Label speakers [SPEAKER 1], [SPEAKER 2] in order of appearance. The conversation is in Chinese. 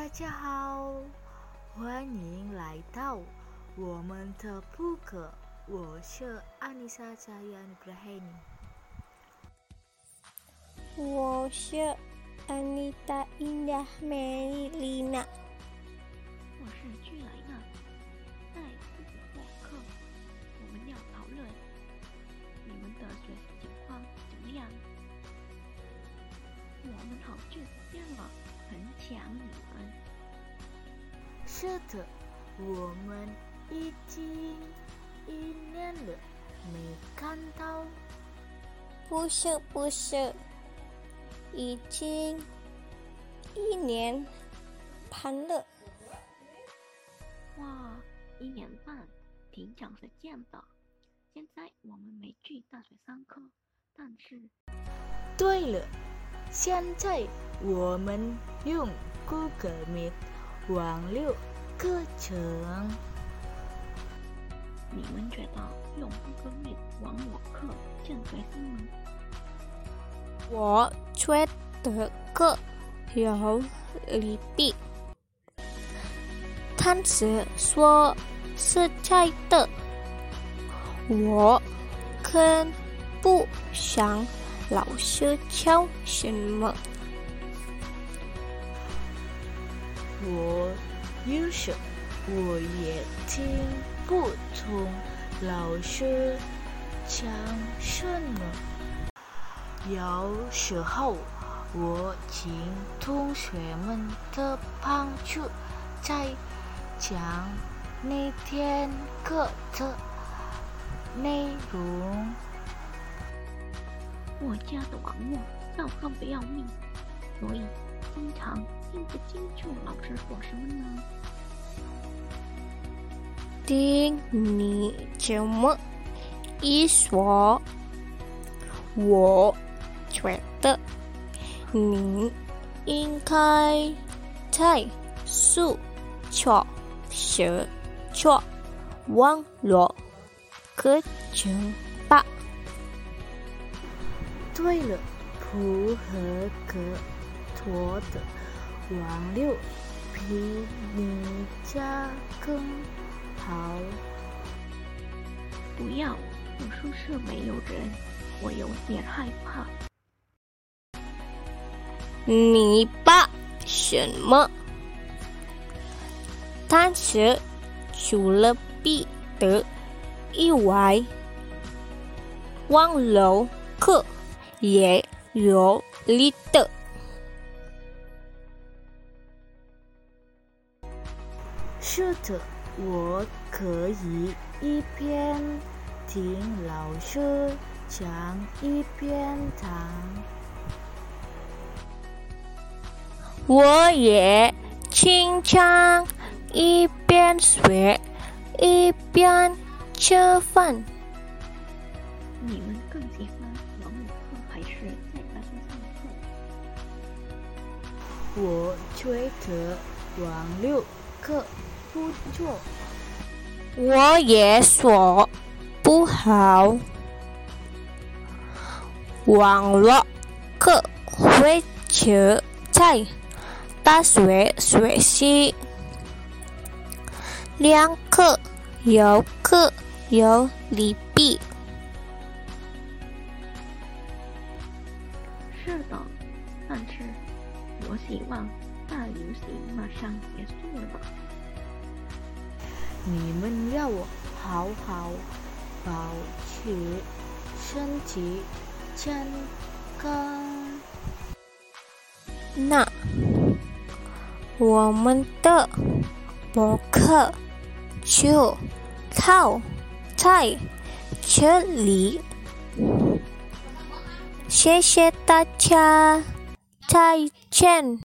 [SPEAKER 1] 大家好，欢迎来到我们的扑克。我是安妮莎加安格黑尼。
[SPEAKER 2] 我是安妮达伊亚梅丽娜。
[SPEAKER 3] 我是居莱娜。在这个播客，我们要讨论你们的学习情况怎么样？我们好久不见了，很想你们。
[SPEAKER 1] 是的，我们已经一年了没看到。
[SPEAKER 2] 不是不是，已经一年半了。
[SPEAKER 3] 哇，一年半，挺长时间的。现在我们没去大学上课，但是，
[SPEAKER 1] 对了，现在我们用 Google Meet 网络课程。
[SPEAKER 3] 你们觉得用 Google Meet 网络课正确是吗？
[SPEAKER 2] 我觉得课有利弊。但是说实在的，我更不想老师教什么。
[SPEAKER 1] 我有时我也听不懂老师讲什么，有时候我请同学们的帮助在讲那天课的内容。
[SPEAKER 3] 我家的网络糟糕的要命，所以经常听不清楚老师说什么呢。
[SPEAKER 2] 听你这么一说，我觉得你应该在宿舍学做网络课程吧。
[SPEAKER 1] 对了，不合格我的王六比你家更好。
[SPEAKER 3] 不要，我宿舍没有人，我有点害怕。
[SPEAKER 2] 你怕什么？当时除了彼得以外，网络课也有利的。
[SPEAKER 1] 是的，我可以一边听老师讲一边弹。
[SPEAKER 2] 我也经常一边学一边吃饭。
[SPEAKER 3] 你们更喜欢网络课还是在大学上课？
[SPEAKER 1] 我觉得网络课不错。
[SPEAKER 2] 我也说不好，网络课会求在大学学习，两课有课有利弊。
[SPEAKER 3] 是的，但是我希望大游行马上结束了。
[SPEAKER 1] 你们要我好好保持身体健康。
[SPEAKER 2] 那我们的博客就到在这里，谢谢大家，再见。